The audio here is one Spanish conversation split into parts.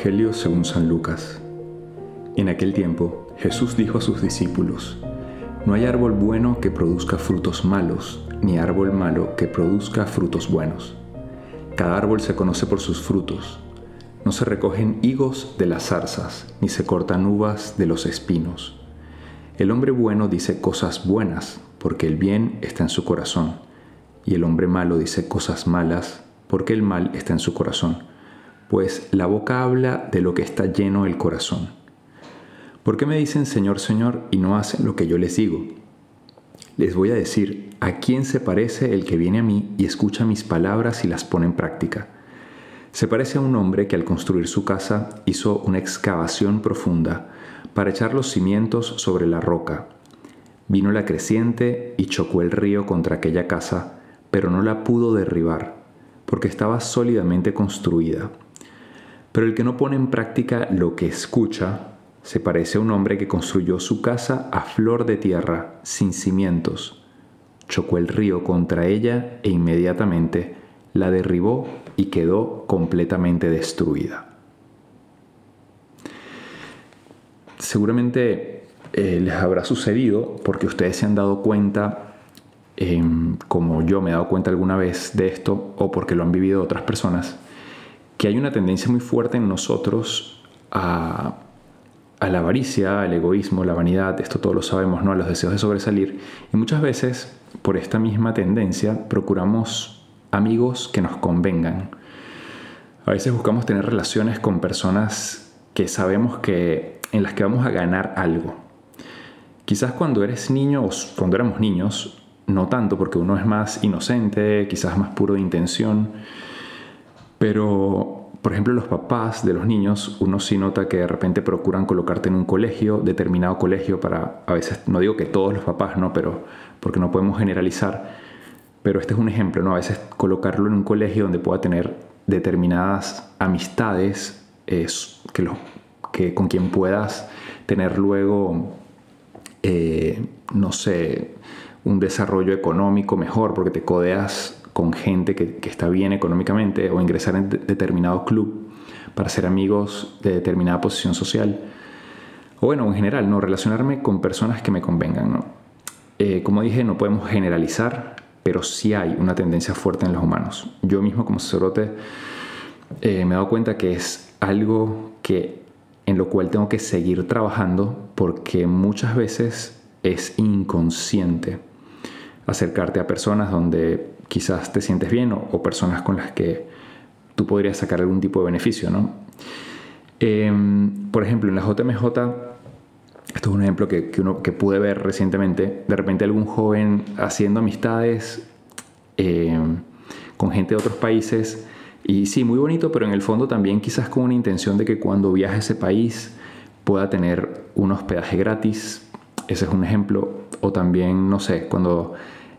Según San Lucas. En aquel tiempo Jesús dijo a sus discípulos, No hay árbol bueno que produzca frutos malos, ni árbol malo que produzca frutos buenos. Cada árbol se conoce por sus frutos. No se recogen higos de las zarzas, ni se cortan uvas de los espinos. El hombre bueno dice cosas buenas, porque el bien está en su corazón, y el hombre malo dice cosas malas, porque el mal está en su corazón pues la boca habla de lo que está lleno el corazón. ¿Por qué me dicen Señor, Señor y no hacen lo que yo les digo? Les voy a decir, ¿a quién se parece el que viene a mí y escucha mis palabras y las pone en práctica? Se parece a un hombre que al construir su casa hizo una excavación profunda para echar los cimientos sobre la roca. Vino la creciente y chocó el río contra aquella casa, pero no la pudo derribar, porque estaba sólidamente construida. Pero el que no pone en práctica lo que escucha se parece a un hombre que construyó su casa a flor de tierra, sin cimientos. Chocó el río contra ella e inmediatamente la derribó y quedó completamente destruida. Seguramente eh, les habrá sucedido porque ustedes se han dado cuenta, em, como yo me he dado cuenta alguna vez de esto, o porque lo han vivido otras personas, que hay una tendencia muy fuerte en nosotros a, la avaricia, al egoísmo, la vanidad, esto todos lo sabemos, ¿no? A los deseos de sobresalir. Y muchas veces, por esta misma tendencia, procuramos amigos que nos convengan. A veces buscamos tener relaciones con personas que sabemos que en las que vamos a ganar algo. Quizás cuando eres niño o cuando éramos niños, no tanto porque uno es más inocente, quizás más puro de intención, pero, por ejemplo, los papás de los niños, uno sí nota que de repente procuran colocarte en un colegio, determinado colegio, para, a veces, no digo que todos los papás, ¿no? Pero, porque no podemos generalizar, pero este es un ejemplo, ¿no? A veces colocarlo en un colegio donde pueda tener determinadas amistades, es, que, lo, que con quien puedas tener luego, eh, no sé, un desarrollo económico mejor, porque te codeas con gente que, está bien económicamente o ingresar en determinado club para ser amigos de determinada posición social. O bueno, en general, ¿no? relacionarme con personas que me convengan. ¿no? Eh, como dije, no podemos generalizar, pero sí hay una tendencia fuerte en los humanos. Yo mismo como sacerdote eh, me he dado cuenta que es algo que en lo cual tengo que seguir trabajando porque muchas veces es inconsciente acercarte a personas donde quizás te sientes bien o, personas con las que tú podrías sacar algún tipo de beneficio, ¿no? Em, por ejemplo, en la JMJ, esto es un ejemplo que, que pude ver recientemente, de repente algún joven haciendo amistades em, con gente de otros países, y sí, muy bonito, pero en el fondo también quizás con una intención de que cuando viaje a ese país pueda tener un hospedaje gratis, ese es un ejemplo, o también, no sé, cuando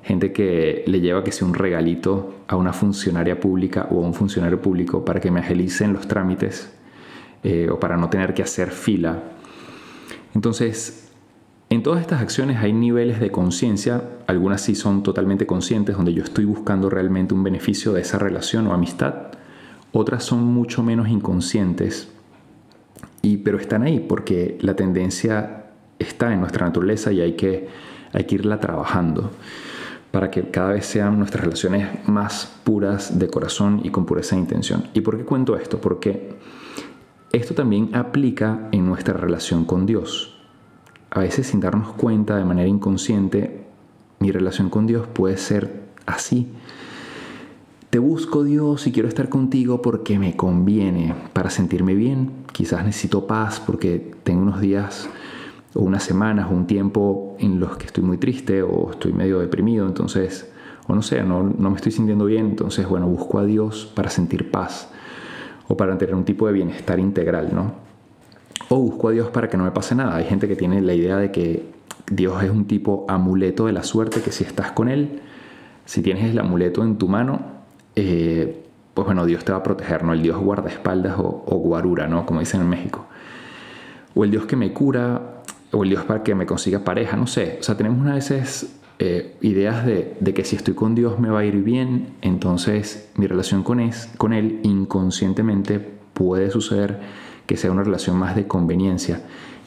gente que le lleva que sea un regalito a una funcionaria pública o a un funcionario público para que me agilicen los trámites eh, o para no tener que hacer fila. Entonces, en todas estas acciones hay niveles de conciencia, algunas sí son totalmente conscientes, donde yo estoy buscando realmente un beneficio de esa relación o amistad, otras son mucho menos inconscientes, y, pero están ahí porque la tendencia está en nuestra naturaleza y hay que, hay que irla trabajando para que cada vez sean nuestras relaciones más puras de corazón y con pureza de intención. ¿Y por qué cuento esto? Porque esto también aplica en nuestra relación con Dios. A veces sin darnos cuenta de manera inconsciente, mi relación con Dios puede ser así. Te busco Dios y quiero estar contigo porque me conviene, para sentirme bien. Quizás necesito paz porque tengo unos días o unas semanas o un tiempo en los que estoy muy triste o estoy medio deprimido, entonces, o no sé, no, no me estoy sintiendo bien, entonces, bueno, busco a Dios para sentir paz o para tener un tipo de bienestar integral, ¿no? O busco a Dios para que no me pase nada. Hay gente que tiene la idea de que Dios es un tipo amuleto de la suerte, que si estás con Él, si tienes el amuleto en tu mano, eh, pues bueno, Dios te va a proteger, ¿no? El Dios guardaespaldas o, o guarura, ¿no? Como dicen en México. O el Dios que me cura, o el Dios para que me consiga pareja, no sé. O sea, tenemos a veces eh, ideas de, que si estoy con Dios me va a ir bien, entonces mi relación con, es, con Él inconscientemente puede suceder que sea una relación más de conveniencia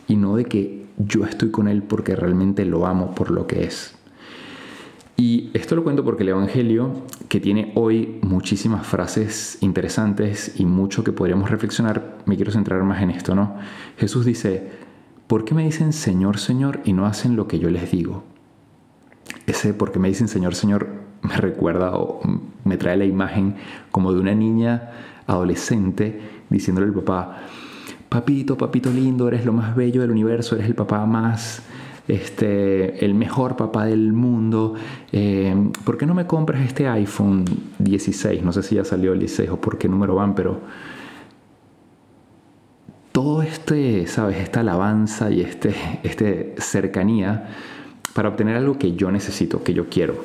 y no de que yo estoy con él porque realmente lo amo por lo que es. Y esto lo cuento porque el Evangelio, que tiene hoy muchísimas frases interesantes y mucho que podríamos reflexionar, me quiero centrar más en esto, ¿no? Jesús dice, ¿por qué me dicen Señor, Señor y no hacen lo que yo les digo? Ese por qué me dicen Señor, Señor me recuerda o me trae la imagen como de una niña adolescente diciéndole al papá, papito, papito lindo, eres lo más bello del universo, eres el papá más, este, el mejor papá del mundo, eh, ¿por qué no me compras este iPhone 16? No sé si ya salió el 16 o por qué número van, pero todo este, ¿sabes? Esta alabanza y este, este cercanía para obtener algo que yo necesito, que yo quiero.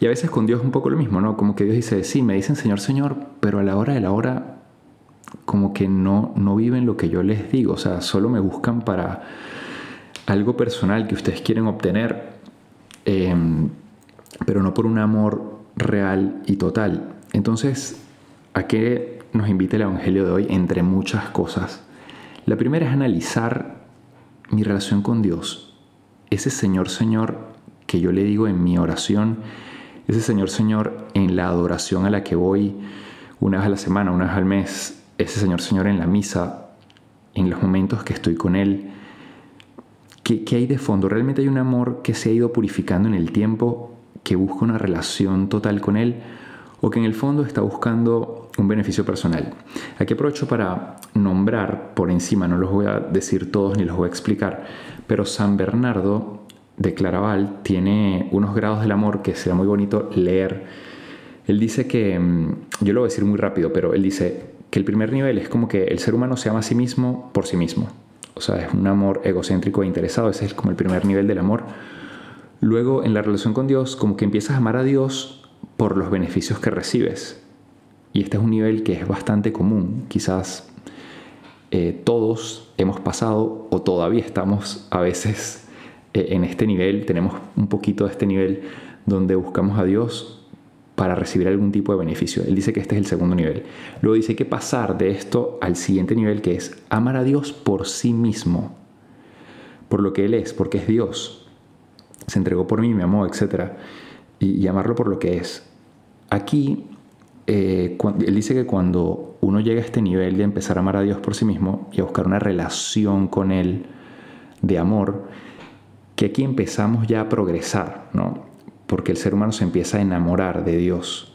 Y a veces con Dios es un poco lo mismo, ¿no? Como que Dios dice, sí, me dicen Señor, Señor, pero a la hora de la hora como que no, no viven lo que yo les digo, o sea, solo me buscan para algo personal que ustedes quieren obtener, em, pero no por un amor real y total. Entonces, ¿a qué nos invita el Evangelio de hoy? Entre muchas cosas. La primera es analizar mi relación con Dios. Ese Señor, Señor que yo le digo en mi oración, ese Señor, Señor en la adoración a la que voy una vez a la semana, una vez al mes, ese Señor, Señor en la misa, en los momentos que estoy con Él, ¿Qué, hay de fondo? ¿Realmente hay un amor que se ha ido purificando en el tiempo, que busca una relación total con Él? ¿O que en el fondo está buscando un beneficio personal? Aquí aprovecho para nombrar por encima, no los voy a decir todos ni los voy a explicar, pero San Bernardo de Claraval tiene unos grados del amor que será muy bonito leer. Él dice que, mm, yo lo voy a decir muy rápido, pero él dice que el primer nivel es como que el ser humano se ama a sí mismo por sí mismo. O sea, es un amor egocéntrico e interesado, ese es como el primer nivel del amor. Luego, en la relación con Dios, como que empiezas a amar a Dios por los beneficios que recibes. Y este es un nivel que es bastante común. Quizás eh, todos hemos pasado o todavía estamos a veces eh, en este nivel, tenemos un poquito de este nivel donde buscamos a Dios para recibir algún tipo de beneficio. Él dice que este es el segundo nivel. Luego dice que pasar de esto al siguiente nivel que es amar a Dios por sí mismo, por lo que Él es, porque es Dios. Se entregó por mí, me amó, etc. Y, amarlo por lo que es. Aquí, eh, Él dice que cuando uno llega a este nivel de empezar a amar a Dios por sí mismo y a buscar una relación con Él de amor, que aquí empezamos ya a progresar, ¿no? porque el ser humano se empieza a enamorar de Dios.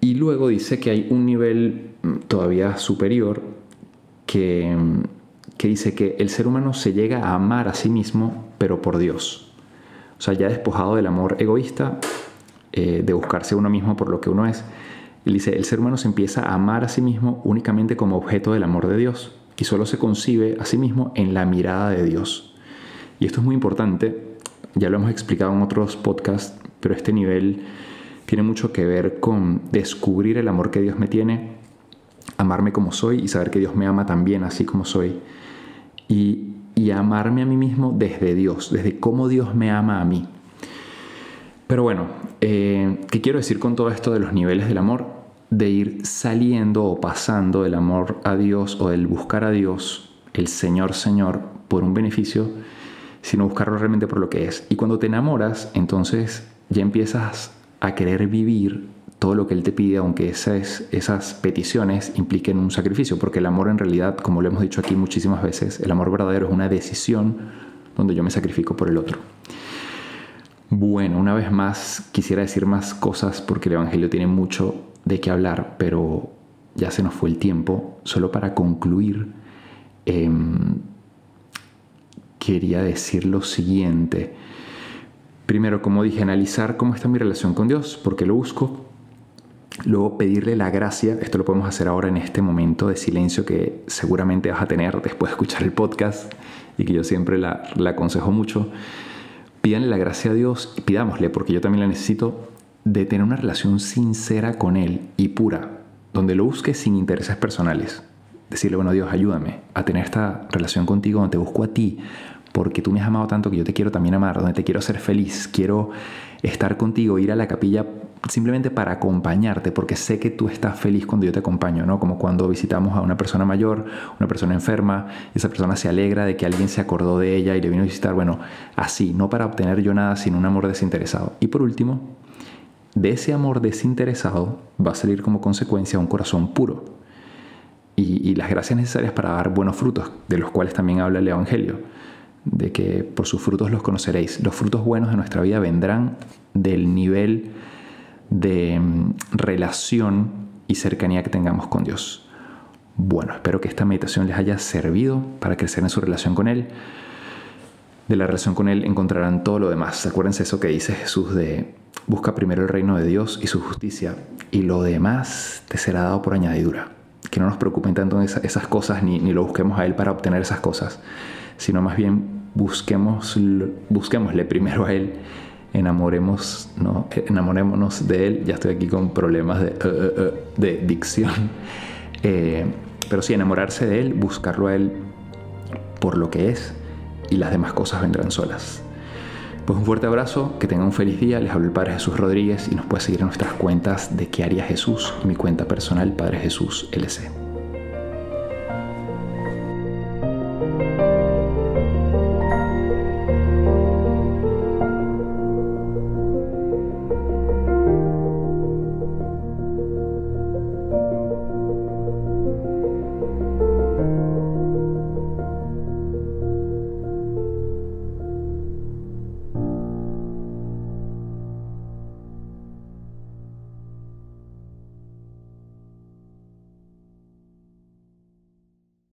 Y luego dice que hay un nivel mm, todavía superior que, mm, que dice que el ser humano se llega a amar a sí mismo, pero por Dios. O sea, ya despojado del amor egoísta, eh, de buscarse uno mismo por lo que uno es, él dice, el ser humano se empieza a amar a sí mismo únicamente como objeto del amor de Dios y solo se concibe a sí mismo en la mirada de Dios. Y esto es muy importante ya lo hemos explicado en otros podcasts, pero este nivel tiene mucho que ver con descubrir el amor que Dios me tiene, amarme como soy y saber que Dios me ama también así como soy. Y, amarme a mí mismo desde Dios, desde cómo Dios me ama a mí. Pero bueno, eh, ¿qué quiero decir con todo esto de los niveles del amor? De ir saliendo o pasando del amor a Dios o del buscar a Dios, el Señor, Señor, por un beneficio sino buscarlo realmente por lo que es. Y cuando te enamoras, entonces ya empiezas a querer vivir todo lo que Él te pide, aunque esas, esas peticiones impliquen un sacrificio, porque el amor en realidad, como lo hemos dicho aquí muchísimas veces, el amor verdadero es una decisión donde yo me sacrifico por el otro. Bueno, una vez más quisiera decir más cosas porque el Evangelio tiene mucho de qué hablar, pero ya se nos fue el tiempo. Solo para concluir, eh, quería decir lo siguiente. Primero, como dije, analizar cómo está mi relación con Dios, porque lo busco. Luego pedirle la gracia, esto lo podemos hacer ahora en este momento de silencio que seguramente vas a tener después de escuchar el podcast y que yo siempre la, aconsejo mucho. Pídanle la gracia a Dios y pidámosle, porque yo también la necesito, de tener una relación sincera con Él y pura, donde lo busque sin intereses personales. Decirle, bueno Dios, ayúdame a tener esta relación contigo, donde te busco a ti, porque tú me has amado tanto que yo te quiero también amar, donde te quiero hacer feliz, quiero estar contigo, ir a la capilla simplemente para acompañarte, porque sé que tú estás feliz cuando yo te acompaño, ¿no? Como cuando visitamos a una persona mayor, una persona enferma, esa persona se alegra de que alguien se acordó de ella y le vino a visitar, bueno, así, no para obtener yo nada, sino un amor desinteresado. Y por último, de ese amor desinteresado va a salir como consecuencia un corazón puro y, y las gracias necesarias para dar buenos frutos, de los cuales también habla el Evangelio de que por sus frutos los conoceréis. Los frutos buenos de nuestra vida vendrán del nivel de mm, relación y cercanía que tengamos con Dios. Bueno, espero que esta meditación les haya servido para crecer en su relación con Él. De la relación con Él encontrarán todo lo demás. Acuérdense eso que dice Jesús de busca primero el reino de Dios y su justicia y lo demás te será dado por añadidura. Que no nos preocupen tanto esas cosas ni, ni lo busquemos a Él para obtener esas cosas, sino más bien busquemos, busquémosle primero a Él enamoremos, ¿no? enamorémonos de Él. Ya estoy aquí con problemas de, uh, uh, de dicción. Eh, pero sí, enamorarse de Él, buscarlo a Él por lo que es y las demás cosas vendrán solas. Pues un fuerte abrazo, que tengan un feliz día. Les hablo el Padre Jesús Rodríguez y nos puede seguir en nuestras cuentas de qué haría Jesús mi cuenta personal Padre Jesús LC.